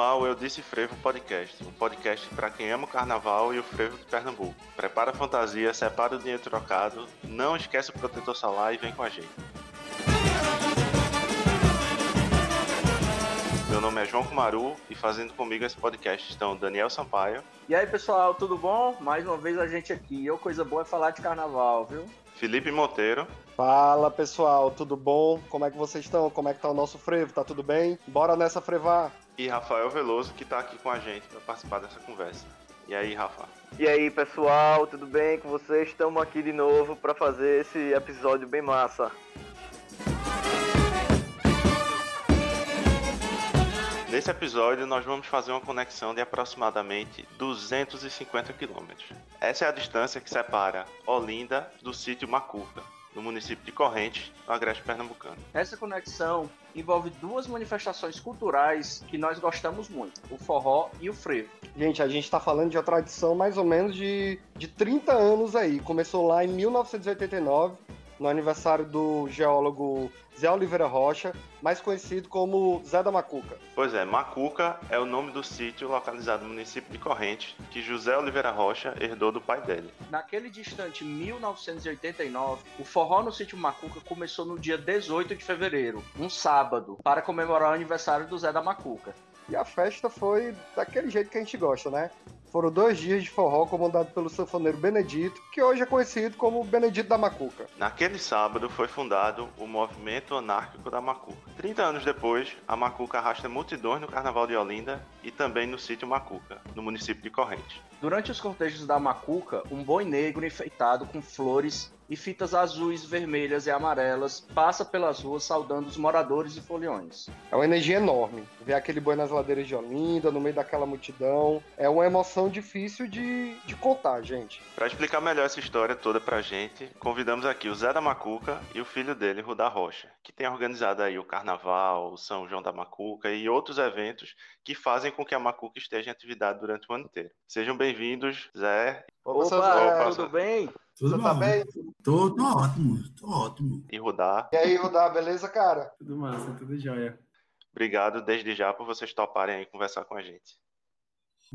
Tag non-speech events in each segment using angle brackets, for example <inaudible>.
Eu Disse Frevo Podcast, um podcast para quem ama o carnaval e o frevo de Pernambuco. Prepara a fantasia, separa o dinheiro trocado, não esquece o protetor solar e vem com a gente. Meu nome é João Kumaru e fazendo comigo esse podcast estão Daniel Sampaio. E aí pessoal, tudo bom? Mais uma vez a gente aqui. Eu, coisa boa é falar de carnaval, viu? Felipe Monteiro. Fala pessoal, tudo bom? Como é que vocês estão? Como é que tá o nosso frevo? Tá tudo bem? Bora nessa frevar! E Rafael Veloso, que tá aqui com a gente para participar dessa conversa. E aí, Rafa? E aí, pessoal, tudo bem com vocês? Estamos aqui de novo para fazer esse episódio bem massa. Nesse episódio, nós vamos fazer uma conexão de aproximadamente 250 quilômetros. Essa é a distância que separa Olinda do sítio Macuca, no município de Correntes, no Agreste Pernambucano. Essa conexão envolve duas manifestações culturais que nós gostamos muito, o forró e o frevo. Gente, a gente está falando de uma tradição mais ou menos de, de 30 anos aí. Começou lá em 1989, no aniversário do geólogo Zé Oliveira Rocha, mais conhecido como Zé da Macuca. Pois é, Macuca é o nome do sítio localizado no município de Correntes, que José Oliveira Rocha herdou do pai dele. Naquele distante 1989, o forró no sítio Macuca começou no dia 18 de fevereiro, um sábado, para comemorar o aniversário do Zé da Macuca. E a festa foi daquele jeito que a gente gosta, né? Foram dois dias de forró comandado pelo sanfoneiro Benedito, que hoje é conhecido como Benedito da Macuca. Naquele sábado foi fundado o Movimento Anárquico da Macuca. 30 anos depois, a Macuca arrasta multidões no Carnaval de Olinda e também no sítio Macuca, no município de Correntes. Durante os cortejos da Macuca, um boi negro enfeitado com flores e fitas azuis, vermelhas e amarelas passa pelas ruas saudando os moradores e foliões. É uma energia enorme. Ver aquele boi nas ladeiras de Olinda, no meio daquela multidão, é uma emoção difícil de, de contar, gente. Para explicar melhor essa história toda pra gente, convidamos aqui o Zé da Macuca e o filho dele, Rudá Rocha, que tem organizado aí o Carnaval, o São João da Macuca e outros eventos que fazem com que a Macuca esteja em atividade durante o ano inteiro. Sejam bem-vindos, Zé. Opa, Opa tudo bem? Tudo Você tá bem? Tô, tô ótimo, tô ótimo. E Rudá. E aí, Rudá, beleza, cara? Tudo massa, tudo jóia. Obrigado desde já por vocês toparem aí conversar com a gente.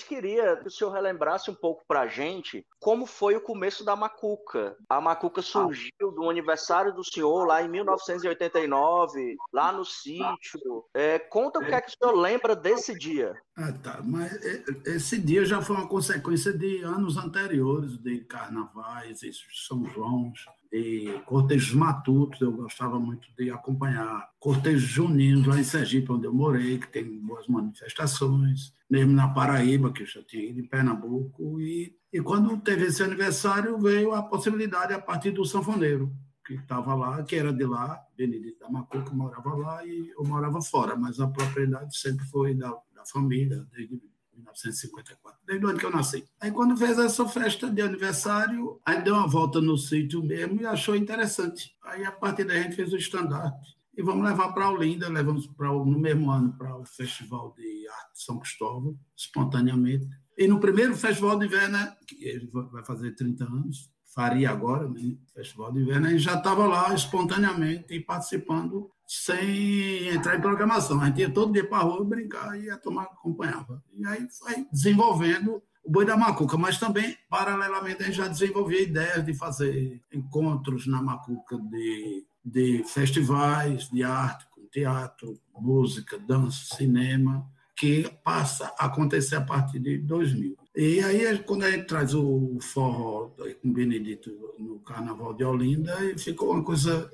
Queria que o senhor relembrasse um pouco pra gente como foi o começo da Macuca. A Macuca surgiu do aniversário do senhor lá em 1989, lá no sítio. É, conta o que é que o senhor lembra desse dia. Ah, tá. Mas esse dia já foi uma consequência de anos anteriores, de carnavais, São João, de cortejos matutos. Eu gostava muito de acompanhar cortejos juninos lá em Sergipe, onde eu morei, que tem boas manifestações. Mesmo na Paraíba, que eu já tinha ido, em Pernambuco. E, e quando teve esse aniversário, veio a possibilidade a partir do sanfoneiro que estava lá, que era de lá, Benedito da Macuca, morava lá e eu morava fora, mas a propriedade sempre foi da família, desde 1954, desde o ano que eu nasci. Aí quando fez essa festa de aniversário, aí deu uma volta no sítio mesmo e achou interessante. Aí a partir daí a gente fez o estandarte. E vamos levar para Olinda, levamos para no mesmo ano para o Festival de Arte São Cristóvão, espontaneamente. E no primeiro Festival de Inverno, que ele vai fazer 30 anos, faria agora, né, Festival de Inverno, e já estava lá espontaneamente e participando sem entrar em programação. A gente ia todo dia para a rua brincar e a tomar acompanhava. E aí foi desenvolvendo o Boi da Macuca, mas também, paralelamente, a gente já desenvolvia ideias de fazer encontros na Macuca de, de festivais de arte, com teatro, música, dança, cinema, que passa a acontecer a partir de 2000. E aí, quando a gente traz o forró com Benedito no Carnaval de Olinda, ficou uma coisa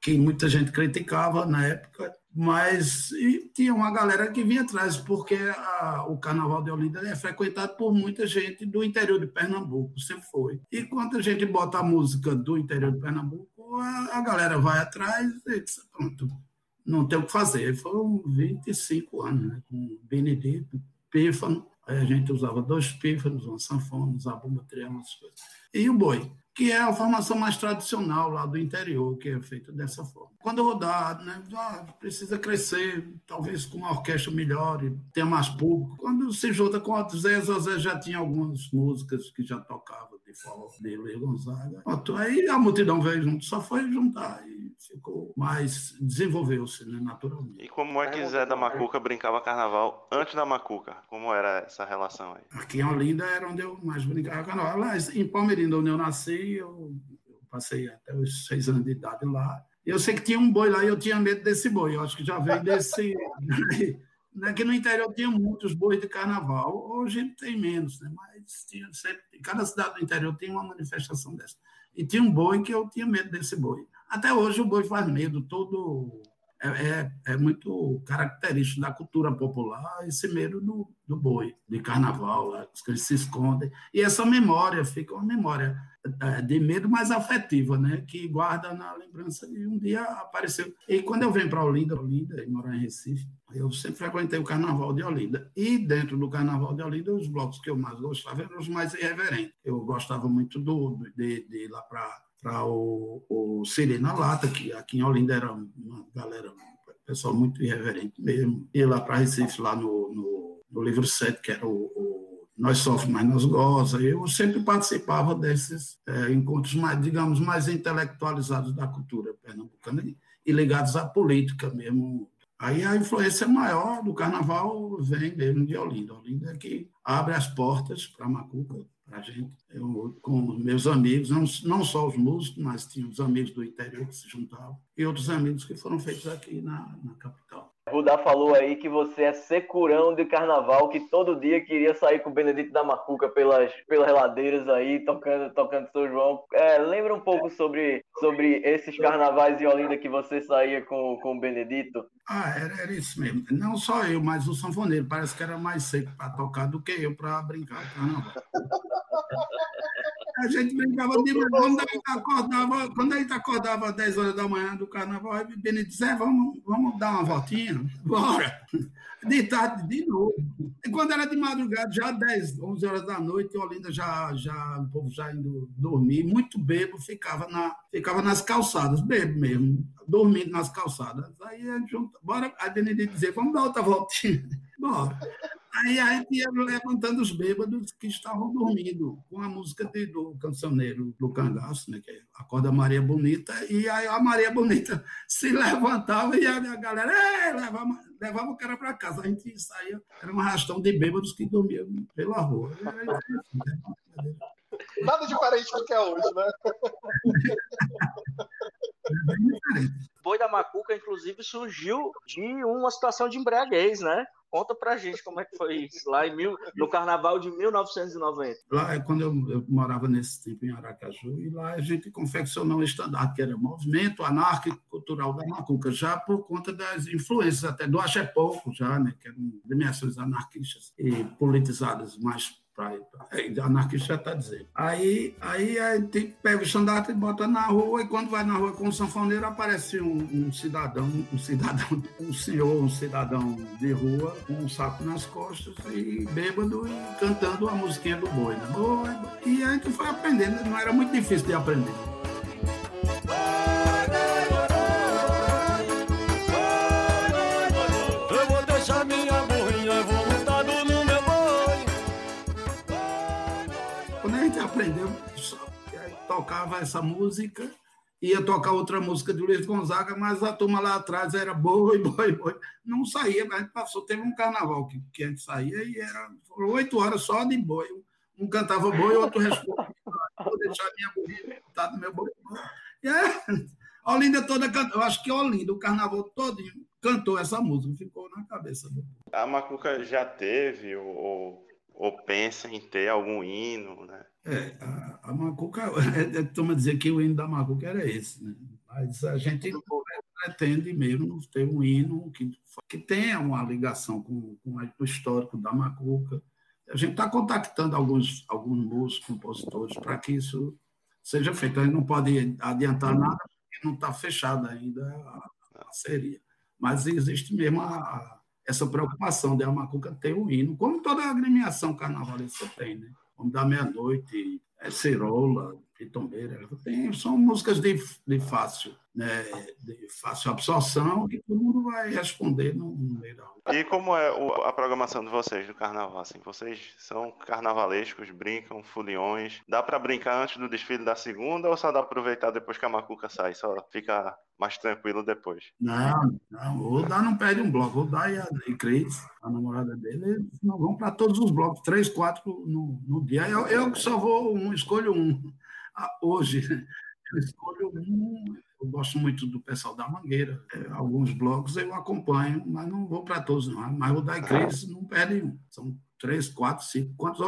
que muita gente criticava na época, mas tinha uma galera que vinha atrás, porque a, o Carnaval de Olinda é frequentado por muita gente do interior de Pernambuco, sempre foi. E quando a gente bota a música do interior de Pernambuco, a, a galera vai atrás e diz, pronto, não tem o que fazer. Foram 25 anos, né, com Benedito, Pífano, aí a gente usava dois pífanos, uma sanfona, usava bomba triângulo, essas coisas. E o boi que é a formação mais tradicional lá do interior, que é feita dessa forma. Quando rodar, né, ah, precisa crescer, talvez com uma orquestra melhor, e tenha mais público. Quando se junta com o Zé, o Zé já tinha algumas músicas que já tocava de forró de Luiz Gonzaga. Pronto, aí a multidão veio junto, só foi juntar e ficou mais, desenvolveu-se né, naturalmente. E como é que Zé da Macuca brincava carnaval antes da Macuca? Como era essa relação aí? Aqui em Olinda era onde eu mais brincava carnaval. Lá em Palmeirinda, onde eu nasci, eu, eu passei até os seis anos de idade lá. Eu sei que tinha um boi lá e eu tinha medo desse boi. Eu acho que já veio desse. <laughs> que no interior tinha muitos bois de carnaval, hoje tem menos, né? mas tinha sempre, cada cidade do interior tem uma manifestação dessa. E tinha um boi que eu tinha medo desse boi. Até hoje o boi faz medo, todo é, é, é, muito característico da cultura popular esse medo do, do boi, de carnaval, que eles se escondem. E essa memória fica uma memória é, de medo mais afetiva, né? que guarda na lembrança de um dia apareceu. E quando eu venho para Olinda, Olinda, e morar em Recife, eu sempre frequentei o Carnaval de Olinda. E dentro do Carnaval de Olinda, os blocos que eu mais gostava eram os mais irreverentes. Eu gostava muito do, de, de ir lá para para o, o Lata, que aqui em Olinda era uma galera, pessoal muito irreverente mesmo. E lá para Recife, lá no, no, no, livro 7, que era o, o Nós Sofre, Mas Nós Goza, eu sempre participava desses é, encontros, mais, digamos, mais intelectualizados da cultura pernambucana e ligados à política mesmo. Aí a influência maior do carnaval vem mesmo de Olinda. Olinda é que abre as portas para Macuca, para a gente. Eu, com meus amigos, não, não só os músicos, mas tinha os amigos do interior que se juntavam, e outros amigos que foram feitos aqui na, na capital. Rudá falou aí que você é securão de carnaval, que todo dia queria sair com o Benedito da Macuca pelas, pelas reladeiras aí, tocando, tocando São João. É, lembra um pouco sobre, sobre esses carnavais em Olinda que você saía com, com o Benedito? Ah, era, era isso mesmo. Não só eu, mas o sanfoneiro. Parece que era mais seco para tocar do que eu para brincar carnaval. <laughs> A gente brincava demais. Quando a gente acordava, quando a gente acordava às 10 horas da manhã do carnaval, o Benedito dizia, vamos, vamos dar uma voltinha? Bora! <laughs> De tarde, de novo. E quando era de madrugada, já 10, 11 horas da noite, Olinda já, já, o povo já indo dormir, muito bebo, ficava, na, ficava nas calçadas, bebo mesmo, dormindo nas calçadas. Aí a gente junta, bora, aí Benedito dizia, vamos dar outra voltinha. Bora. Aí a gente ia levantando os bêbados que estavam dormindo, com a música de, do cancioneiro do cangaço, né, que é Acorda Maria Bonita, e aí a Maria Bonita se levantava e a galera levava, levava o cara para casa. A gente saía, era um arrastão de bêbados que dormiam pela rua. Nada diferente do que é hoje, né? <laughs> <laughs> Boi da Macuca, inclusive, surgiu de uma situação de embriaguez, né? Conta pra gente como é que foi isso, lá em mil, no carnaval de 1990. Lá é quando eu, eu, morava nesse tempo em Aracaju, e lá a gente confeccionou um estandarte, que era Movimento Anárquico Cultural da Macuca, já por conta das influências até do Axé Pouco, já, né, que eram dimensões anarquistas e politizadas mais anarquista já está dizendo. Aí, aí a gente pega o estandarte e bota na rua, e quando vai na rua com o sanfoneiro, aparece um, um, cidadão, um cidadão, um senhor, um cidadão de rua, com um saco nas costas e bêbado e cantando a musiquinha do boi, né? E a gente foi aprendendo, não era muito difícil de aprender. Tocava essa música, ia tocar outra música de Luiz Gonzaga, mas a turma lá atrás era boi, <laughs> boi, boi. Não saía, mas passou, teve um carnaval que, que a gente saía e era oito horas só de boi. Um cantava boi, outro respondia, vou deixar minha burrinha botada no meu boi. E é, <laughs> Olinda toda cantou, eu acho que Olinda, o carnaval todo cantou essa música, ficou na cabeça do A Macuca já teve ou pensa em ter algum hino, né? É, a, a Macuca, é, é, toma dizer que o hino da Macuca era esse, né? Mas a gente pretende mesmo ter um hino que, que tenha uma ligação com, com o histórico da Macuca. A gente está contactando alguns, alguns músicos, compositores, para que isso seja feito. A gente não pode adiantar nada, porque não está fechada ainda a parceria. Mas existe mesmo a, a, essa preocupação de a Macuca ter um hino, como toda agremiação carnavalesca tem, né? Vamos dar meia-noite, é cerola, Pitombeira. São músicas de, de fácil, né, fácil absorção que todo mundo vai responder no, no rua. E como é a programação de vocês do carnaval? Assim, vocês são carnavalescos, brincam, fuliões. Dá para brincar antes do desfile da segunda ou só dá para aproveitar depois que a macuca sai? Só fica mais tranquilo depois? Não, não. O Dá não perde um bloco. O Dá e a e Cris, a namorada dele, não vão para todos os blocos, três, quatro no, no dia. Eu, eu só vou um, escolho um. Ah, hoje, <laughs> eu escolho um eu gosto muito do pessoal da Mangueira. É, alguns blocos eu acompanho, mas não vou para todos, não. Mas o da Cris não perde um. São três, quatro, cinco. Quantos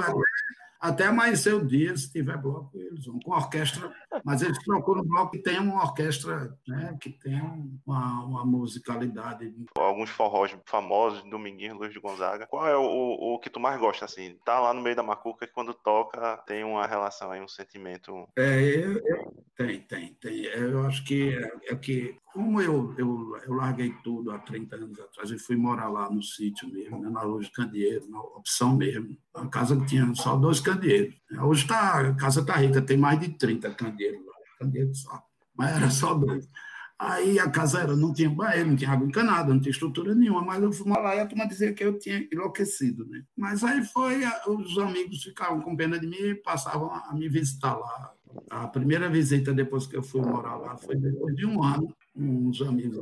até amanhecer o dia, se tiver bloco, eles vão com orquestra, mas eles procuram um bloco que tenha uma orquestra, né, que tenha uma, uma musicalidade. Alguns forrós famosos, Dominguinhos, Luiz de Gonzaga. Qual é o, o, que tu mais gosta, assim? Tá lá no meio da macuca e quando toca tem uma relação aí, um sentimento... É, eu, eu, tem, tem, tem. Eu acho que é, é que como eu, eu, eu larguei tudo há 30 anos atrás e fui morar lá no sítio mesmo, né, na Luz de Candeeiro, na opção mesmo, a casa que tinha só dois candeeiros. Hoje tá, a casa está rica, tem mais de 30 candeeiros lá, candeeiros só, mas era só dois. Aí a casa era, não tinha banheiro, não tinha água encanada, não tinha estrutura nenhuma, mas eu fui lá e a turma dizia que eu tinha enlouquecido, né? Mas aí foi, os amigos ficavam com pena de mim e passavam a me visitar lá. A primeira visita depois que eu fui morar lá foi depois de um ano, uns amigos,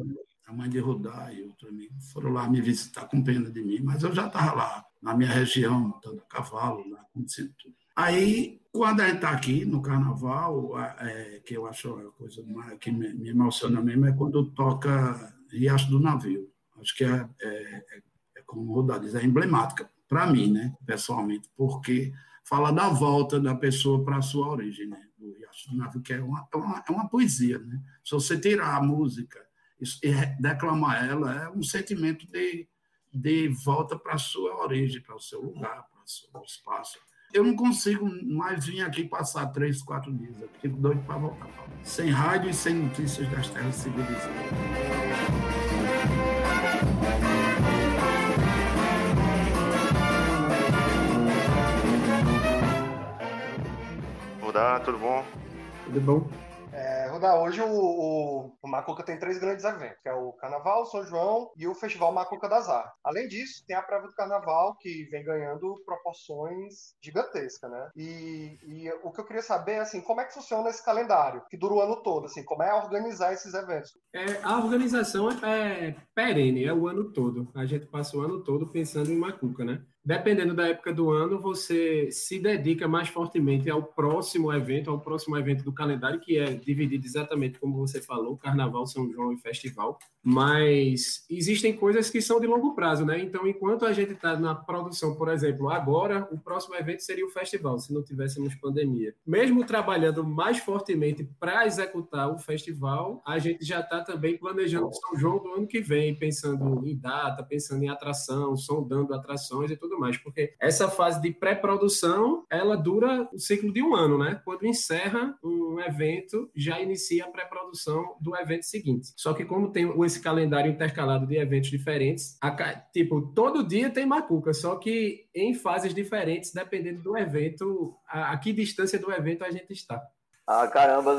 a mãe de Rodar e outro amigo, foram lá me visitar com pena de mim, mas eu já estava lá, na minha região, montando cavalo, lá, acontecendo tudo. Aí, quando a gente está aqui no carnaval, é, que eu acho a coisa que me, me, emociona mesmo, é quando toca Riacho do Navio. Acho que é, é, é, como o Rodar diz, é emblemática, para mim, né, pessoalmente, porque fala da volta da pessoa para a sua origem, né? Do Navio, que é uma, é uma, é uma poesia, né? Se você tirar a música e declamar ela, é um sentimento de, de volta para a sua origem, para o seu lugar, para o seu espaço. Eu não consigo mais vir aqui passar três, quatro dias. Eu fico doido para voltar. Sem rádio e sem notícias das terras civilizadas. Rodar, tudo bom? Tudo bom. É, Rodar, hoje o, o, o, Macuca tem três grandes eventos, que é o Carnaval, São João e o Festival Macuca das Artes. Além disso, tem a prévia do Carnaval, que vem ganhando proporções gigantescas, né? E, e, o que eu queria saber é, assim, como é que funciona esse calendário, que dura o ano todo, assim, como é organizar esses eventos? É, a organização é, é perene, é o ano todo. A gente passa o ano todo pensando em Macuca, né? Dependendo da época do ano, você se dedica mais fortemente ao próximo evento, ao próximo evento do calendário, que é dividido exatamente como você falou, Carnaval, São João e Festival. Mas existem coisas que são de longo prazo, né? Então, enquanto a gente está na produção, por exemplo, agora, o próximo evento seria o festival, se não tivéssemos pandemia. Mesmo trabalhando mais fortemente para executar o festival, a gente já está também planejando São João do ano que vem, pensando em data, pensando em atração, sondando atrações e tudo tudo mais, porque essa fase de pré-produção, ela dura o ciclo de um ano, né? Quando encerra um evento, já inicia a pré-produção do evento seguinte. Só que como tem esse calendário intercalado de eventos diferentes, a, tipo, todo dia tem macuca, só que em fases diferentes, dependendo do evento, a, a que distância do evento a gente está. Ah, caramba,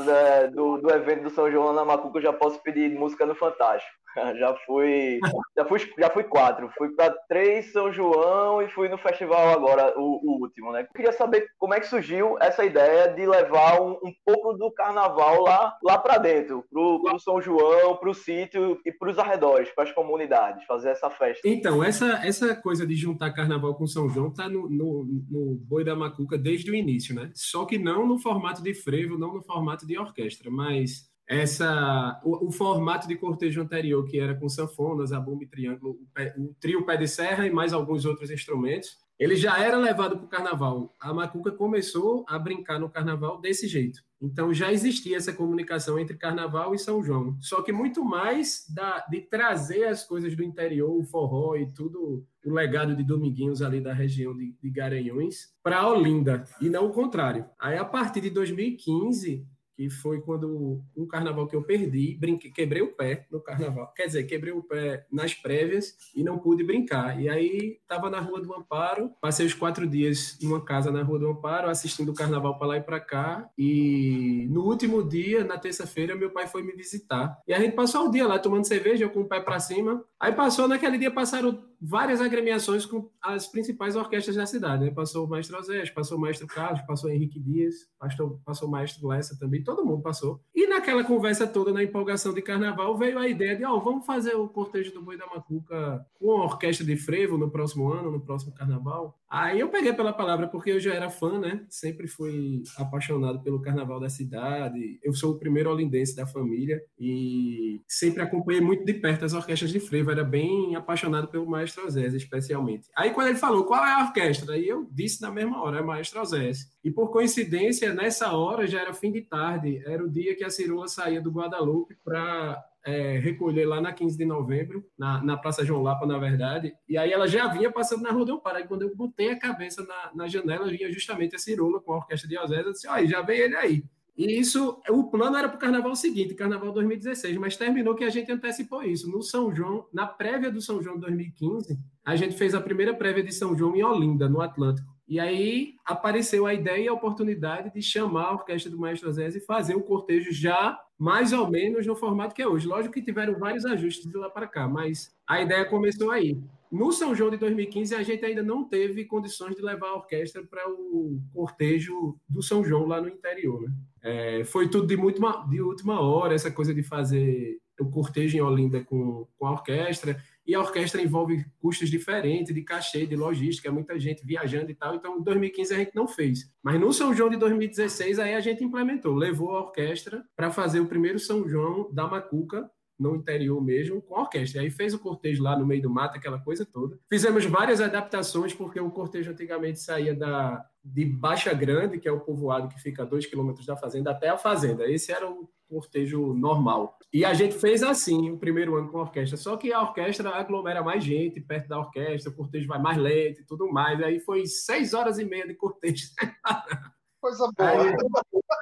do, do evento do São João na Macuca eu já posso pedir música no Fantástico. <laughs> Já fui, já fui, já fui quatro. Fui para três São João e fui no festival agora, o, o, último, né? Queria saber como é que surgiu essa ideia de levar um, um pouco do carnaval lá, lá para dentro, pro, pro São João, pro sítio e pros arredores, para as comunidades, fazer essa festa. Então, essa, essa coisa de juntar carnaval com São João tá no, no, no Boi da Macuca desde o início, né? Só que não no formato de frevo, não no formato de orquestra, mas essa o, o, formato de cortejo anterior, que era com sanfonas, a bomba e triângulo, o, pé, o, trio pé de serra e mais alguns outros instrumentos, ele já era levado para o carnaval. A Macuca começou a brincar no carnaval desse jeito. Então já existia essa comunicação entre carnaval e São João. Só que muito mais da, de trazer as coisas do interior, o forró e tudo, o legado de Dominguinhos ali da região de, de Garanhuns, para Olinda, e não o contrário. Aí a partir de 2015 que foi quando um carnaval que eu perdi, quebrei o pé no carnaval. Quer dizer, quebrei o pé nas prévias e não pude brincar. E aí estava na Rua do Amparo, passei os quatro dias numa casa na Rua do Amparo, assistindo o carnaval para lá e para cá. E no último dia, na terça-feira, meu pai foi me visitar. E a gente passou o dia lá tomando cerveja, eu com o pé para cima. Aí passou, naquele dia passaram várias agremiações com as principais orquestras da cidade. Né? Passou o Maestro Osés, passou o Maestro Carlos, passou o Henrique Dias, passou, passou o Maestro Lessa também todo mundo passou. E naquela conversa toda, na empolgação de carnaval, veio a ideia de, ó, oh, vamos fazer o cortejo do Boi da Macuca com a orquestra de frevo no próximo ano, no próximo carnaval. Aí eu peguei pela palavra porque eu já era fã, né? Sempre fui apaixonado pelo carnaval da cidade. Eu sou o primeiro olindense da família e sempre acompanhei muito de perto as orquestras de frevo. Era bem apaixonado pelo Maestro Zés, especialmente. Aí quando ele falou qual é a orquestra, aí eu disse na mesma hora, é Maestro Zés. E por coincidência, nessa hora já era fim de tarde, era o dia que a Cirula saía do Guadalupe para é, recolher lá na 15 de novembro, na, na Praça João Lapa, na verdade, e aí ela já vinha passando na Rua do Pará, e quando eu botei a cabeça na, na janela, vinha justamente a Cirula com a orquestra de Osés, eu disse, olha, já vem ele aí. E isso, o plano era para o carnaval seguinte, carnaval 2016, mas terminou que a gente antecipou isso. No São João, na prévia do São João 2015, a gente fez a primeira prévia de São João em Olinda, no Atlântico. E aí apareceu a ideia e a oportunidade de chamar a orquestra do Maestro Zé e fazer o cortejo já mais ou menos no formato que é hoje. Lógico que tiveram vários ajustes de lá para cá, mas a ideia começou aí. No São João de 2015, a gente ainda não teve condições de levar a orquestra para o cortejo do São João lá no interior. Né? É, foi tudo de, muito, de última hora, essa coisa de fazer o cortejo em Olinda com, com a orquestra e a orquestra envolve custos diferentes de cachê, de logística, muita gente viajando e tal. Então, em 2015 a gente não fez. Mas no São João de 2016 aí a gente implementou, levou a orquestra para fazer o primeiro São João da Macuca no interior mesmo, com a orquestra. Aí fez o cortejo lá no meio do mato, aquela coisa toda. Fizemos várias adaptações, porque o cortejo antigamente saía da, de Baixa Grande, que é o povoado que fica a dois quilômetros da fazenda, até a fazenda. Esse era o cortejo normal. E a gente fez assim o primeiro ano com a orquestra, só que a orquestra aglomera mais gente perto da orquestra, o cortejo vai mais lento e tudo mais. Aí foi seis horas e meia de cortejo. <laughs> Coisa boa. Aí,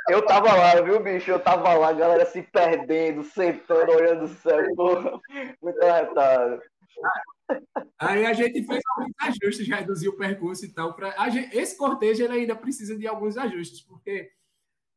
eu tava lá, viu, bicho? Eu tava lá, a galera se perdendo, sentando, olhando o céu, porra, muito arretado. Aí a gente fez alguns ajustes, reduziu o percurso e tal. Pra... Gente... Esse cortejo ele ainda precisa de alguns ajustes, porque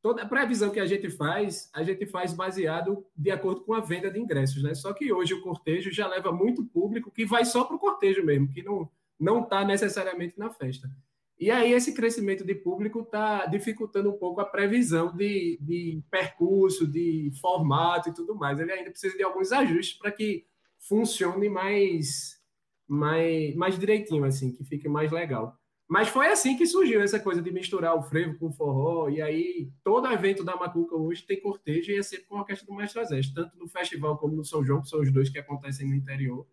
toda a previsão que a gente faz, a gente faz baseado de acordo com a venda de ingressos, né? Só que hoje o cortejo já leva muito público que vai só para o cortejo mesmo, que não não está necessariamente na festa. E aí esse crescimento de público está dificultando um pouco a previsão de, de percurso, de formato e tudo mais. Ele ainda precisa de alguns ajustes para que funcione mais, mais, mais direitinho, assim, que fique mais legal. Mas foi assim que surgiu essa coisa de misturar o frevo com o forró, e aí todo evento da Macuca hoje tem cortejo e é sempre com a orquestra do Mestre Azeste, tanto no festival como no São João, que são os dois que acontecem no interior.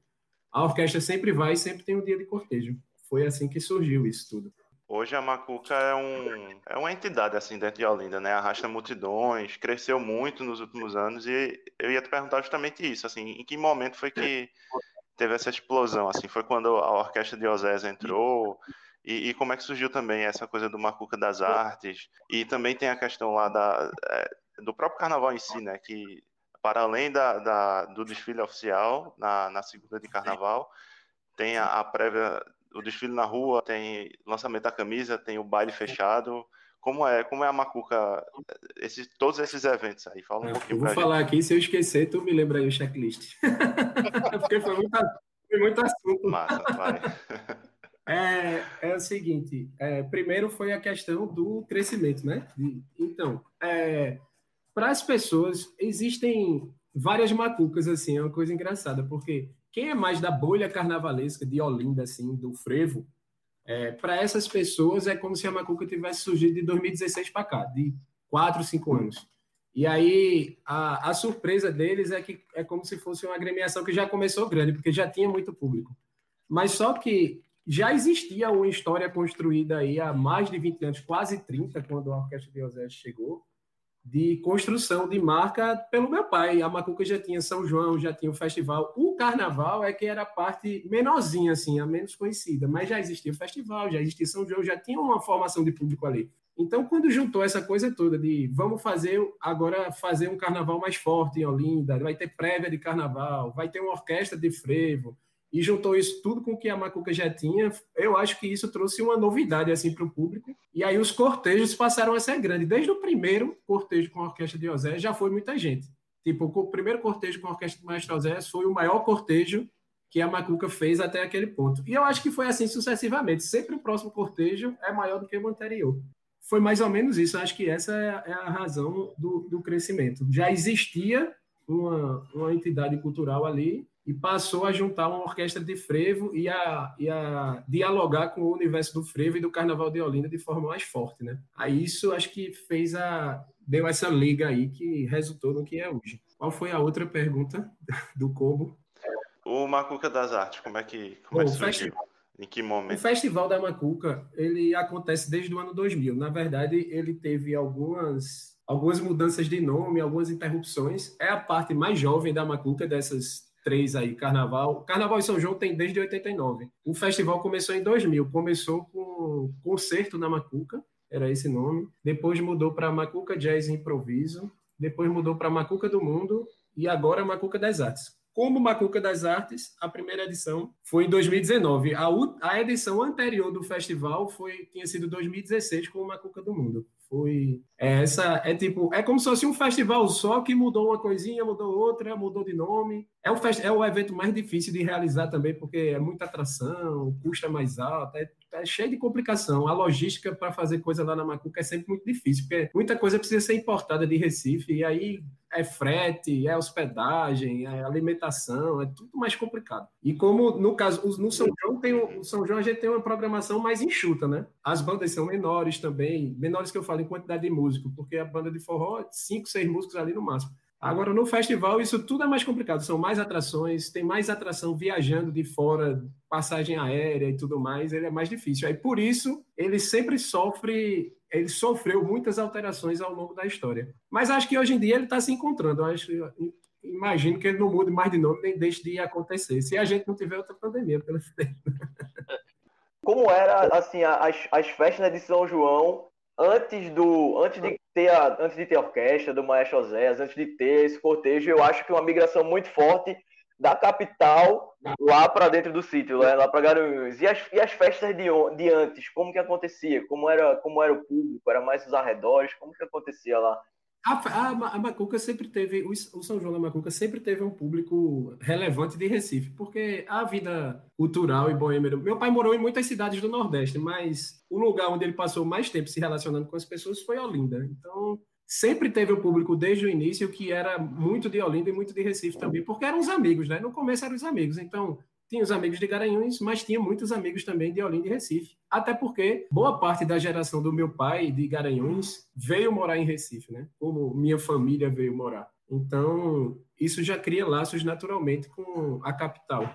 A orquestra sempre vai e sempre tem um dia de cortejo. Foi assim que surgiu isso tudo. Hoje a Macuca é, um, é uma entidade assim dentro de Olinda, né? Arrasta multidões, cresceu muito nos últimos anos e eu ia te perguntar justamente isso, assim, em que momento foi que teve essa explosão, assim, foi quando a orquestra de Osés entrou, e, e, como é que surgiu também essa coisa do Macuca das Artes? E também tem a questão lá da, é, do próprio carnaval em si, né? Que para além da, da do desfile oficial na, na segunda de carnaval, tem a, a, prévia, o desfile na rua, tem lançamento da camisa, tem o baile fechado. Como é, como é a Macuca, esses, todos esses eventos aí? Fala um é, pouquinho Eu vou falar gente. aqui, se eu esquecer, tu me lembra aí o checklist. <laughs> Porque foi muito, foi muito assunto. Massa, vai. <laughs> É, é o seguinte, é, primeiro foi a questão do crescimento, né? Então, é, para as pessoas, existem várias macucas, assim, é uma coisa engraçada, porque quem é mais da bolha carnavalesca de Olinda, assim, do frevo, é, para essas pessoas é como se a macuca tivesse surgido de 2016 para cá, de 4, 5 anos. E aí, a, a surpresa deles é que é como se fosse uma agremiação que já começou grande, porque já tinha muito público. Mas só que já existia uma história construída aí há mais de 20 anos, quase 30, quando a Orquestra de José chegou, de construção de marca pelo meu pai. A Macuca já tinha São João, já tinha o festival. O carnaval é que era a parte menorzinha, assim, a menos conhecida, mas já existia o festival, já existia São João, já tinha uma formação de público ali. Então, quando juntou essa coisa toda de vamos fazer agora fazer um carnaval mais forte em Olinda, vai ter prévia de carnaval, vai ter uma orquestra de frevo, e juntou isso tudo com o que a Macuca já tinha, eu acho que isso trouxe uma novidade assim para o público. E aí os cortejos passaram a ser grandes. Desde o primeiro cortejo com a orquestra de Osé já foi muita gente. Tipo, o primeiro cortejo com a orquestra do Maestro Osé foi o maior cortejo que a Macuca fez até aquele ponto. E eu acho que foi assim sucessivamente. Sempre o próximo cortejo é maior do que o anterior. Foi mais ou menos isso. Eu acho que essa é a é razão do, do crescimento. Já existia uma, uma entidade cultural ali e passou a juntar uma orquestra de frevo e a, e a dialogar com o universo do frevo e do Carnaval de Olinda de forma mais forte, né? Aí isso acho que fez a deu essa liga aí que resultou no que é hoje. Qual foi a outra pergunta <laughs> do Combo? O Macuca das Artes, como é que, como Bom, é que surgiu? Em que momento? O Festival da Macuca, ele acontece desde o ano 2000. Na verdade, ele teve algumas algumas mudanças de nome, algumas interrupções. É a parte mais jovem da Macuca dessas três aí, Carnaval. Carnaval em São João tem desde 89. O festival começou em 2000, começou com Concerto na Macuca, era esse nome. Depois mudou para Macuca Jazz Improviso, depois mudou para Macuca do Mundo e agora Macuca das Artes. Como Macuca das Artes, a primeira edição foi em 2019. A, a edição anterior do festival foi tinha sido 2016 com Macuca do Mundo. Foi é, essa é tipo é como se fosse um festival só que mudou uma coisinha, mudou outra, mudou de nome. É o fest... é o evento mais difícil de realizar também porque é muita atração, custa mais alto, é, é cheio de complicação. A logística para fazer coisa lá na Macuca é sempre muito difícil porque muita coisa precisa ser importada de Recife e aí é frete, é hospedagem, é alimentação, é tudo mais complicado. E como no caso, no São João tem o São João a gente tem uma programação mais enxuta, né? As bandas são menores também, menores que eu falo em quantidade de músicos, porque a banda de forró, cinco, seis músicos ali no máximo. Agora, no festival, isso tudo é mais complicado. São mais atrações, tem mais atração viajando de fora, passagem aérea e tudo mais, ele é mais difícil. Aí, por isso, ele sempre sofre, ele sofreu muitas alterações ao longo da história. Mas acho que hoje em dia ele está se encontrando. Eu acho, imagino que ele não mude mais de nome, nem deixe de acontecer. Se a gente não tiver outra pandemia frente. <laughs> Como era, assim, as, as festas de São João antes do antes de ter a, antes de ter a orquestra do Maestro Oséias, antes de ter esse cortejo, eu acho que uma migração muito forte da capital lá para dentro do sítio, né? lá para Garanhuns. E as, e as festas de, de antes, como que acontecia? Como era, como era o público? Era mais os arredores? Como que acontecia lá? A, a, a, Macuca sempre teve, o, São João da Macuca sempre teve um público relevante de Recife, porque a vida cultural e boêmia. Meu pai morou em muitas cidades do Nordeste, mas o lugar onde ele passou mais tempo se relacionando com as pessoas foi Olinda. Então, sempre teve o público desde o início que era muito de Olinda e muito de Recife também, porque eram os amigos, né? No começo eram os amigos. Então, tinha os amigos de Garanhuns, mas tinha muitos amigos também de Olinda e Recife. Até porque boa parte da geração do meu pai de Garanhuns veio morar em Recife, né? Como minha família veio morar. Então, isso já cria laços naturalmente com a capital.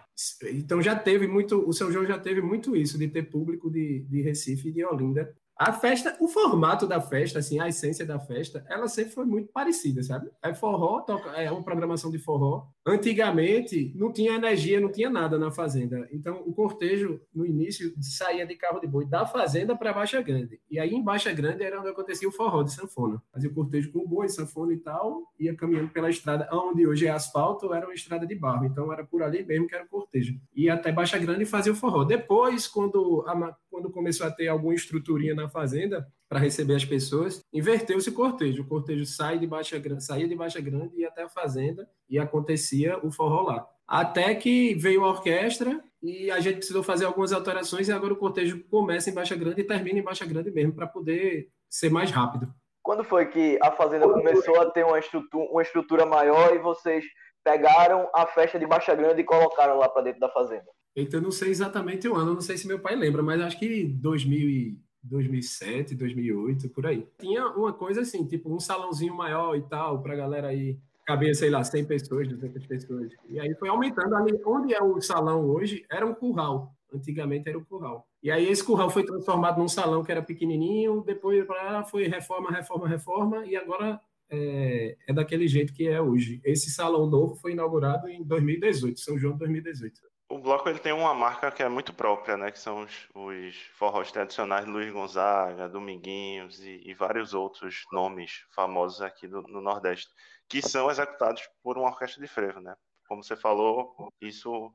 Então, já teve muito, o São João já teve muito isso, de ter público de, de Recife e de Olinda a festa, o formato da festa, assim, a essência da festa, ela sempre foi muito parecida, sabe? É forró, toca, é uma programação de forró. Antigamente não tinha energia, não tinha nada na fazenda. Então o cortejo no início saía de carro de boi da fazenda para Baixa Grande. E aí em Baixa Grande era onde acontecia o forró de sanfona. Fazia o cortejo com boi, sanfona e tal, ia caminhando pela estrada onde hoje é asfalto, era uma estrada de barro. Então era por ali mesmo que era o cortejo. Ia até Baixa Grande e fazia o forró. Depois, quando a, quando começou a ter alguma estruturinha na fazenda para receber as pessoas, inverteu-se o cortejo. O cortejo sai de Baixa saía de Baixa Grande e ia até a fazenda e acontecia o forró lá. Até que veio a orquestra e a gente precisou fazer algumas alterações e agora o cortejo começa em Baixa Grande e termina em Baixa Grande mesmo para poder ser mais rápido. Quando foi que a fazenda começou a ter uma estrutura, uma estrutura maior e vocês pegaram a festa de Baixa Grande e colocaram lá para dentro da fazenda? Então, eu não sei exatamente o ano, não sei se meu pai lembra, mas acho que 2000 2007, 2008, por aí. Tinha uma coisa assim, tipo um salãozinho maior e tal, para galera aí cabia, sei lá, 100 pessoas, 200 pessoas. E aí foi aumentando. Ali, onde é o salão hoje, era um curral. Antigamente era um curral. E aí esse curral foi transformado num salão que era pequenininho, depois foi reforma, reforma, reforma, e agora é, é, daquele jeito que é hoje. Esse salão novo foi inaugurado em 2018, São João 2018. O bloco ele tem uma marca que é muito própria, né? Que são os, os forrós tradicionais Luiz Gonzaga, Dominguinhos e, e vários outros nomes famosos aqui do, no Nordeste, que são executados por uma orquestra de frevo, né? Como você falou, isso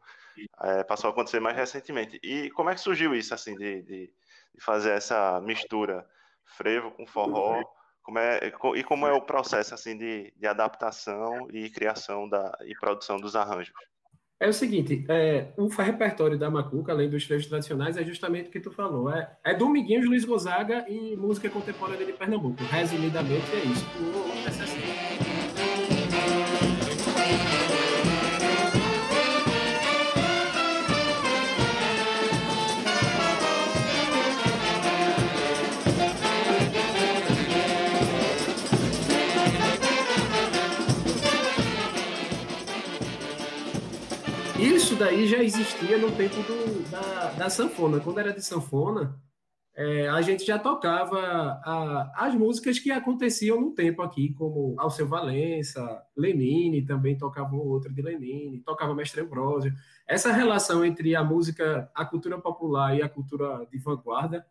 é, passou a acontecer mais recentemente. E como é que surgiu isso, assim, de, de, de fazer essa mistura frevo com forró? Como é, e como é o processo assim de, de adaptação e criação da, e produção dos arranjos? É o seguinte, é, o repertório da Macuca, além dos frevos tradicionais, é justamente o que tu falou. É, é Dominguinhos, Luiz Gonzaga e música contemporânea de Pernambuco. Resumidamente é isso. O, o, daí já existia no tempo do, da, da sanfona. Quando era de sanfona, é, a gente já tocava a, as músicas que aconteciam no tempo aqui, como Alceu Valença, Lenine também tocava outra de Lenine, tocava Mestre Ambrosio. Essa relação entre a música, a cultura popular e a cultura de vanguarda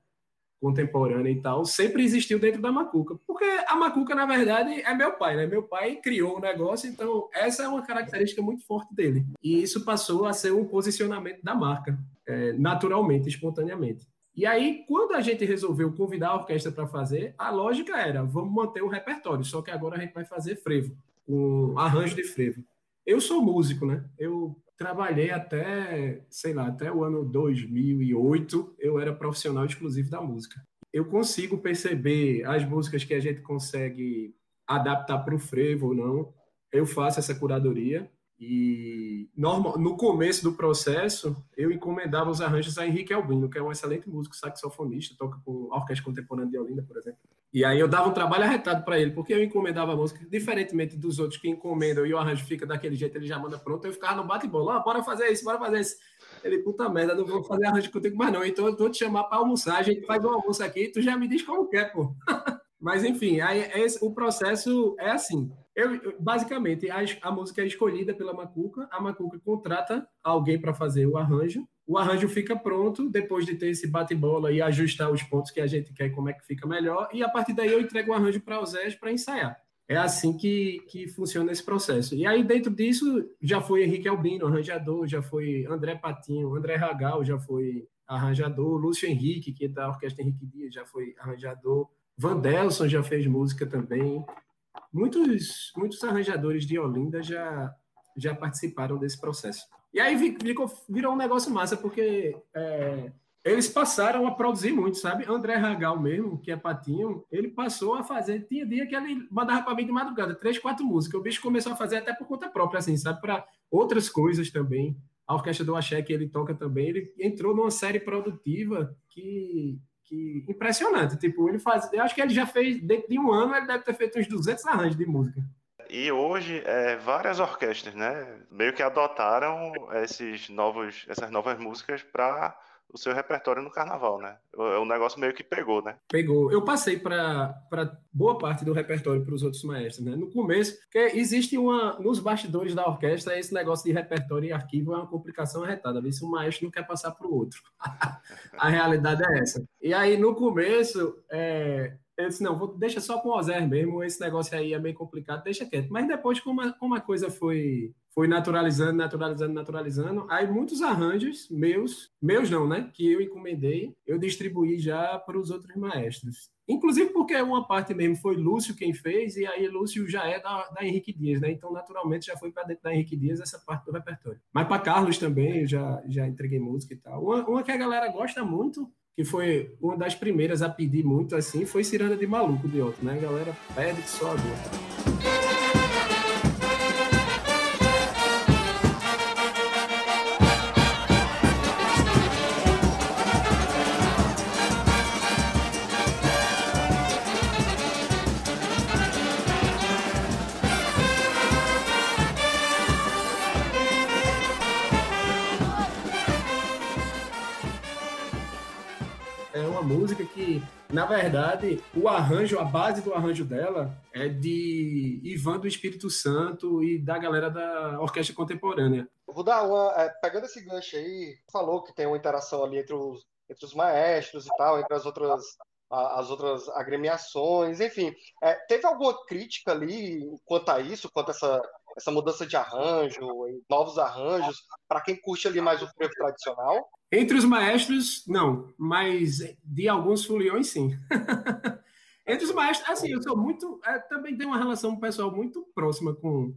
contemporânea e tal, sempre existiu dentro da Macuca. Porque a Macuca, na verdade, é meu pai, né? Meu pai criou o negócio, então essa é uma característica muito forte dele. E isso passou a ser um posicionamento da marca, é, naturalmente, espontaneamente. E aí, quando a gente resolveu convidar a orquestra para fazer, a lógica era, vamos manter o repertório, só que agora a gente vai fazer frevo, com arranjo de frevo. Eu sou músico, né? Eu trabalhei até, sei lá, até o ano 2008, eu era profissional exclusivo da música. Eu consigo perceber as músicas que a gente consegue adaptar para o frevo ou não. Eu faço essa curadoria e normal, no começo do processo, eu encomendava os arranjos a Henrique Albino, que é um excelente músico, saxofonista, toca com a Orquestra Contemporânea de Olinda, por exemplo. E aí eu dava um trabalho arretado para ele, porque eu encomendava a música, diferentemente dos outros que encomendam e o arranjo fica daquele jeito, ele já manda pronto, eu ficava no bate-bola, ah, bora fazer isso, bora fazer isso. Ele, puta merda, não vou fazer arranjo contigo mais não, então eu vou te chamar para almoçar, a gente faz um almoço aqui, tu já me diz como quer, pô. <laughs> Mas enfim, aí esse, o processo é assim. Eu, basicamente, a, a, música é escolhida pela Macuca, a Macuca contrata alguém para fazer o arranjo, o arranjo fica pronto, depois de ter esse bate-bola e ajustar os pontos que a gente quer, como é que fica melhor, e a partir daí eu entrego o arranjo para o Zé para ensaiar. É assim que, que funciona esse processo. E aí, dentro disso, já foi Henrique Albino, arranjador, já foi André Patinho, André Ragal já foi arranjador, Lúcio Henrique, que é da Orquestra Henrique Dias, já foi arranjador, Vandelson já fez música também, muitos, muitos arranjadores de Olinda já, já participaram desse processo. E aí virou um negócio massa, porque é, eles passaram a produzir muito, sabe? André Ragal mesmo, que é patinho, ele passou a fazer. Tinha dia que ele mandava para mim de madrugada, três, quatro músicas. O bicho começou a fazer até por conta própria, assim, sabe? Para outras coisas também. A orquestra do Axé, que ele toca também, ele entrou numa série produtiva que que impressionante. Tipo, ele faz. Eu acho que ele já fez, dentro de um ano, ele deve ter feito uns 200 arranjos de música. E hoje, é, várias orquestras, né, meio que adotaram esses novos, essas novas músicas para o seu repertório no carnaval, né? O, o negócio meio que pegou, né? Pegou. Eu passei para boa parte do repertório para os outros maestros, né? No começo, porque existe uma nos bastidores da orquestra esse negócio de repertório e arquivo é uma complicação arretada. Vê se um maestro não quer passar para o outro. <laughs> a realidade é essa. E aí no começo, é, eu disse, não, vou, deixa só com o Ozer mesmo, esse negócio aí é meio complicado, deixa quieto. Mas depois, como a, como a coisa foi foi naturalizando, naturalizando, naturalizando. Aí muitos arranjos meus, meus não, né? Que eu encomendei, eu distribuí já para os outros maestros. Inclusive porque uma parte mesmo foi Lúcio quem fez, e aí Lúcio já é da, da Henrique Dias, né? Então, naturalmente, já foi para dentro da Henrique Dias essa parte do repertório. Mas para Carlos também, eu já, já entreguei música e tal. Uma, uma que a galera gosta muito, que foi uma das primeiras a pedir muito assim, foi Ciranda de Maluco de outro, né? A galera pede só a na verdade, o arranjo, a base do arranjo dela é de Ivan do Espírito Santo e da galera da orquestra contemporânea. Vou dar uma. É, pegando esse gancho aí, falou que tem uma interação ali entre os, entre os maestros e tal, entre as outras as outras agremiações, enfim. É, teve alguma crítica ali quanto a isso, quanto a essa, essa mudança de arranjo, novos arranjos, para quem curte ali mais o frevo tradicional? Entre os maestros, não, mas de alguns foliões, sim. <laughs> Entre os maestros, assim, eu sou muito. É, também tenho uma relação pessoal muito próxima com.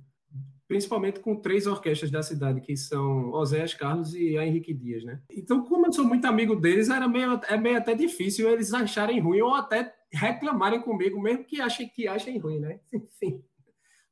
Principalmente com três orquestras da cidade, que são Oséias Carlos e a Henrique Dias, né? Então, como eu sou muito amigo deles, era meio, é meio até difícil eles acharem ruim ou até reclamarem comigo, mesmo que achem que achem ruim, né? <laughs> Enfim.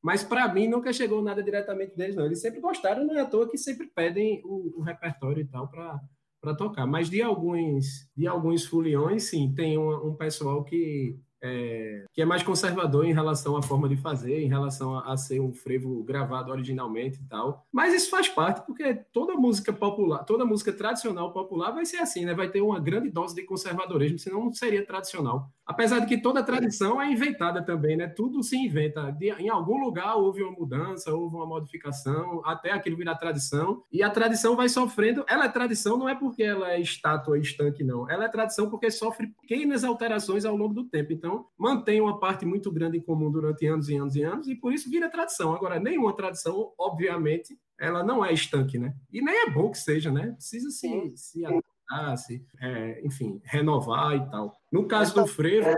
Mas para mim nunca chegou nada diretamente deles, não. Eles sempre gostaram, não é à toa que sempre pedem o, o repertório e tal para tocar. Mas de alguns de alguns foliões, sim, tem um, um pessoal que é, que é mais conservador em relação à forma de fazer, em relação a, a, ser um frevo gravado originalmente e tal. Mas isso faz parte, porque toda música popular, toda música tradicional popular vai ser assim, né? Vai ter uma grande dose de conservadorismo, senão não seria tradicional. Apesar de que toda tradição é inventada também, né? Tudo se inventa. De, em algum lugar houve uma mudança, houve uma modificação, até aquilo virar tradição. E a tradição vai sofrendo. Ela é tradição não é porque ela é estátua estanque, não. Ela é tradição porque sofre pequenas alterações ao longo do tempo. Então, mantém uma parte muito grande em comum durante anos e anos e anos, e por isso vira tradição. Agora, nenhuma tradição, obviamente, ela não é estanque, né? E nem é bom que seja, né? Precisa se, se adaptar, se, é, enfim, renovar e tal. No caso do frevo,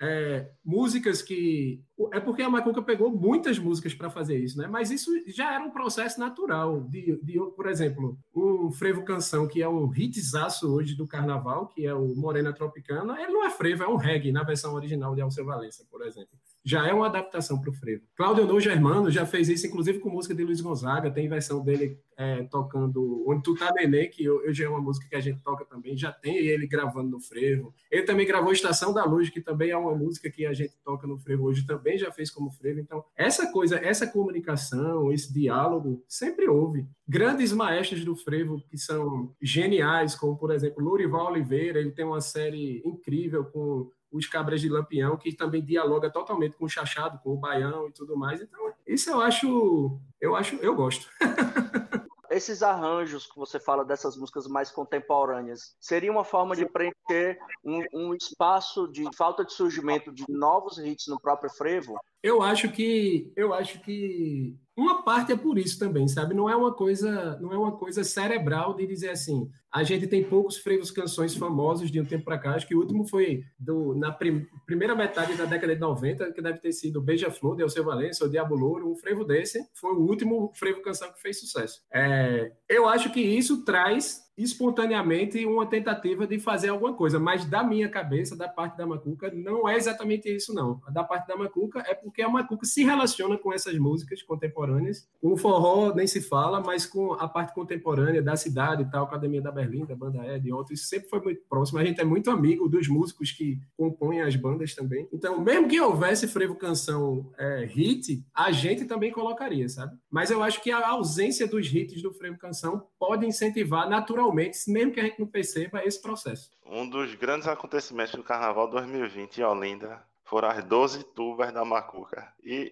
é, músicas que. É porque a Macuca pegou muitas músicas para fazer isso, né? Mas isso já era um processo natural. De, de, por exemplo, um frevo canção, que é um hitzaço hoje do carnaval, que é o Morena Tropicana, ele não é frevo, é um reggae na versão original de Alceu Valença, por exemplo. Já é uma adaptação para o frevo. Cláudio No Germano já fez isso, inclusive com música de Luiz Gonzaga, tem versão dele é, tocando Onde Tu Tá Nenê, que hoje é uma música que a gente toca também, já tem ele gravando no frevo. Ele também gravou Estação da Luz, que também é uma música que a gente toca no frevo hoje, também já fez como frevo. Então, essa coisa, essa comunicação, esse diálogo, sempre houve. Grandes maestros do frevo que são geniais, como, por exemplo, Lourival Oliveira, ele tem uma série incrível com os Cabras de Lampião, que também dialoga totalmente com o Chachado, com o Baião e tudo mais. Então, isso eu acho, eu acho, eu gosto. <laughs> esses arranjos que você fala dessas músicas mais contemporâneas, seria uma forma de preencher um, um, espaço de falta de surgimento de novos hits no próprio frevo? Eu acho que eu acho que uma parte é por isso também, sabe? Não é uma coisa, não é uma coisa cerebral de dizer assim, a gente tem poucos frevos canções famosos de um tempo para cá. Acho que o último foi do, na prim, primeira metade da década de 90, que deve ter sido Beija-Flor, de Alceu Valença, ou Diabo Louro. Um frevo desse foi o último frevo canção que fez sucesso. É, eu acho que isso traz espontaneamente uma tentativa de fazer alguma coisa, mas da minha cabeça, da parte da Macuca, não é exatamente isso, não. Da parte da Macuca é porque a Macuca se relaciona com essas músicas contemporâneas. O forró nem se fala, mas com a parte contemporânea da cidade e tal, Academia da Berlim, da banda Ed e outros, sempre foi muito próximo. A gente é muito amigo dos músicos que compõem as bandas também. Então, mesmo que houvesse frevo canção é, hit, a gente também colocaria, sabe? Mas eu acho que a ausência dos hits do frevo canção pode incentivar naturalmente mesmo que a gente não perceba, esse processo. Um dos grandes acontecimentos do Carnaval 2020 em Olinda foram as 12 tubas da Macuca. E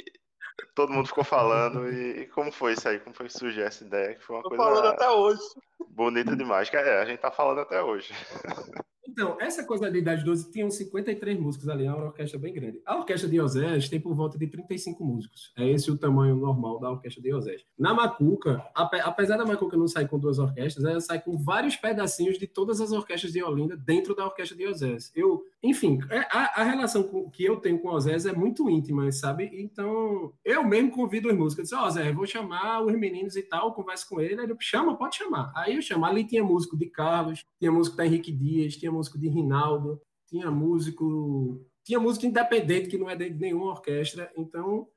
todo mundo ficou falando. E, como foi isso aí? Como foi que surgiu essa ideia? Que foi uma Tô coisa falando até hoje. Bonita demais. Que é, a gente tá falando até hoje. <laughs> Então, essa coisa da Idade 12 tinham 53 músicos ali, é uma orquestra bem grande. A orquestra de Osés tem por volta de 35 músicos. É esse o tamanho normal da orquestra de Osés. Na Macuca, apesar da Macuca não sair com duas orquestras, ela sai com vários pedacinhos de todas as orquestras de Olinda dentro da orquestra de Osés. Eu, enfim, é, a, a relação que eu tenho com Osés é muito íntima, sabe? Então, eu mesmo convido os músicos. Eu disse, ó, oh, vou chamar os meninos e tal, converso com ele. Ele chama, pode chamar. Aí eu chamo. Ali tinha músico de Carlos, tinha músico da Henrique Dias, tinha músico de Rinaldo, tinha músico, tinha músico independente que não é de nenhuma orquestra, então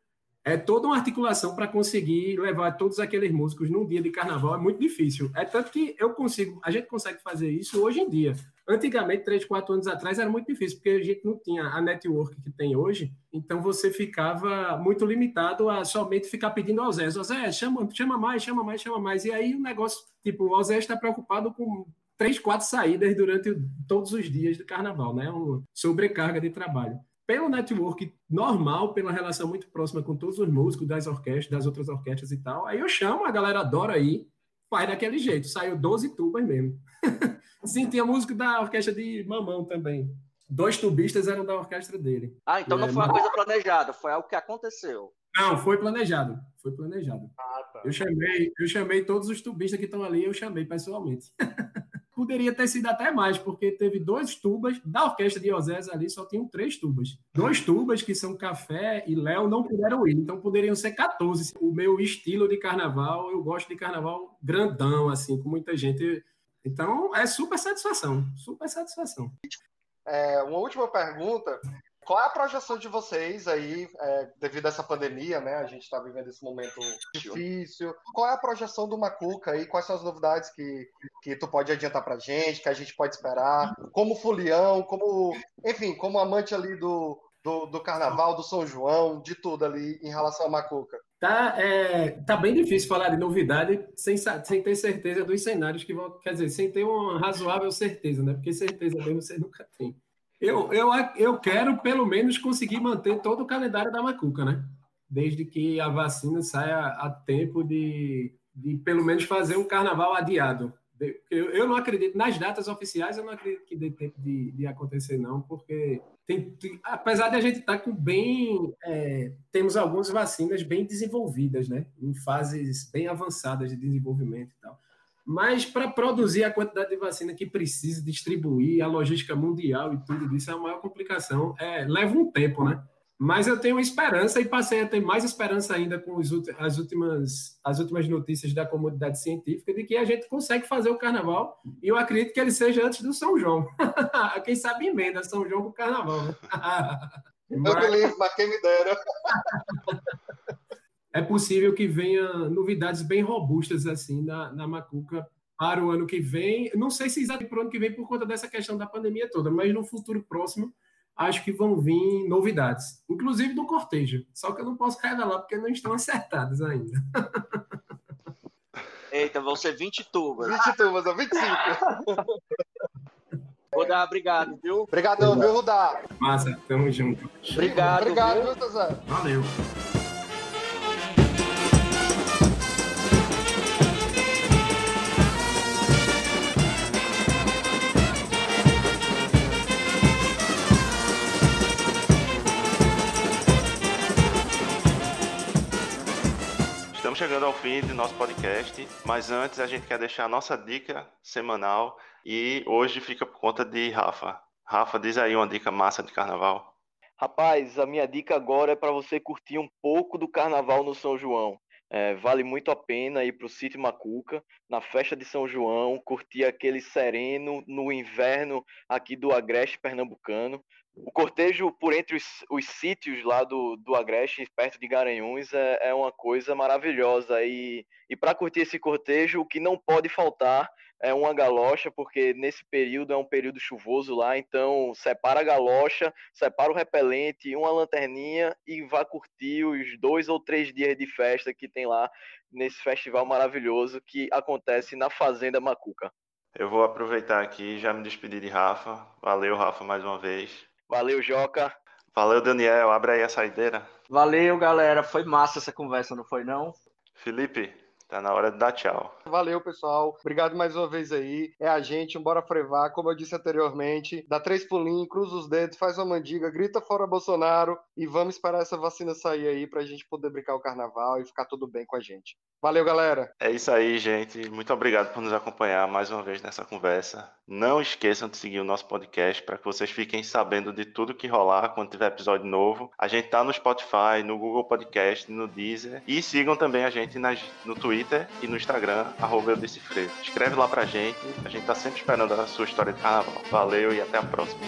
é toda uma articulação para conseguir levar todos aqueles músicos num dia de carnaval é muito difícil. É tanto que eu consigo, a gente consegue fazer isso hoje em dia. Antigamente, três, quatro anos atrás, era muito difícil, porque a gente não tinha a network que tem hoje, então você ficava muito limitado a somente ficar pedindo ao Zé, Zé, chama, chama mais, chama mais, chama mais. E aí o negócio, tipo, o Zé está preocupado com três, quatro saídas durante todos os dias do carnaval, né? Uma sobrecarga de trabalho. Pelo network normal, pela relação muito próxima com todos os músicos das orquestras, das outras orquestras e tal, aí eu chamo, a galera adora ir, faz daquele jeito. Saiu 12 tubas mesmo. <laughs> Sim, tinha músico da orquestra de Mamão também. Dois tubistas eram da orquestra dele. Ah, então não É, foi uma mas- coisa planejada, foi algo que aconteceu. Não, foi planejado. Foi planejado. Ah, tá. Eu chamei, eu chamei todos os tubistas que estão ali, eu chamei pessoalmente. <laughs> Poderia ter sido até mais, porque teve dois tubas, da orquestra de Osés ali só tinham três tubas. Dois tubas, que são Café e Léo, não puderam ir, então poderiam ser 14. O meu estilo de carnaval, eu gosto de carnaval grandão, assim, com muita gente. Então, é super satisfação, super satisfação. É, uma última pergunta. Qual é a projeção de vocês aí, é, devido a essa pandemia, né? A gente está vivendo esse momento difícil. Qual é a projeção do Macuca aí? Quais são as novidades que, que tu pode adiantar pra gente, que a gente pode esperar? Como folião, como, enfim, como amante ali do, do, do carnaval, do São João, de tudo ali em relação a Macuca. Tá, é, tá bem difícil falar de novidade sem, sem ter certeza dos cenários que vão. Quer dizer, sem ter uma razoável certeza, né? Porque certeza mesmo você nunca tem. Eu, eu, eu quero, pelo menos, conseguir manter todo o calendário da Macuca, né? Desde que a vacina saia a tempo de, de pelo menos fazer um carnaval adiado. Eu, eu não acredito, nas datas oficiais, eu não acredito que dê tempo de, de acontecer, não, porque tem, tem- apesar de a gente estar com bem. é, temos algumas vacinas bem desenvolvidas, né? Em fases bem avançadas de desenvolvimento e tal. Mas para produzir a quantidade de vacina que precisa distribuir, a logística mundial e tudo isso é a maior complicação. É, leva um tempo, né? Mas eu tenho esperança e passei a ter mais esperança ainda com os as, últimas, as últimas notícias da comunidade científica de que a gente consegue fazer o carnaval e eu acredito que ele seja antes do São João. <laughs> Quem sabe emenda São João com o carnaval. né? <laughs> Eu Mas- me livro, mas quem me dera. <laughs> é possível que venha novidades bem robustas assim na, na Macuca para o ano que vem. Não sei se exatamente para o ano que vem por conta dessa questão da pandemia toda, mas no futuro próximo acho que vão vir novidades, inclusive do cortejo. Só que eu não posso revelar porque não estão acertadas ainda. Eita, vão ser 20 tubas. 20 turmas, ó, 25. Vou dar obrigado, viu? Obrigadão, viu, Rudá? Massa, tamo junto. Obrigado. Obrigado, viu? viu? Valeu. Chegando ao fim do nosso podcast, mas antes a gente quer deixar a nossa dica semanal e hoje fica por conta de Rafa. Rafa, diz aí uma dica massa de carnaval. Rapaz, a minha dica agora é para você curtir um pouco do carnaval no São João. É, vale muito a pena ir para o sítio Macuca, na festa de São João, curtir aquele sereno no inverno aqui do Agreste pernambucano. O cortejo por entre os, os sítios lá do, do Agreste, perto de Garanhuns, é, é uma coisa maravilhosa. E, e para curtir esse cortejo, o que não pode faltar é uma galocha, porque nesse período é um período chuvoso lá, então separa a galocha, separa o repelente, uma lanterninha e vá curtir os dois ou três dias de festa que tem lá nesse festival maravilhoso que acontece na Fazenda Macuca. Eu vou aproveitar aqui e já me despedir de Rafa. Valeu, Rafa, mais uma vez. Valeu, Joca. Valeu, Daniel. Abre aí a saideira. Valeu, galera. Foi massa essa conversa, não foi não? Felipe, tá na hora de dar tchau. Valeu, pessoal. Obrigado mais uma vez aí. É a gente, bora frevar. Como eu disse anteriormente, dá três pulinhos, cruza os dedos, faz uma mandiga, grita fora Bolsonaro e vamos esperar essa vacina sair aí pra gente poder brincar o carnaval e ficar tudo bem com a gente. Valeu, galera. É isso aí, gente. Muito obrigado por nos acompanhar mais uma vez nessa conversa. Não esqueçam de seguir o nosso podcast para que vocês fiquem sabendo de tudo que rolar quando tiver episódio novo. A gente tá no Spotify, no Google Podcast, no Deezer. E sigam também a gente nas- no Twitter e no Instagram, arroba eu. Escreve lá pra gente. A gente tá sempre esperando a sua história de carnaval. Valeu e até a próxima.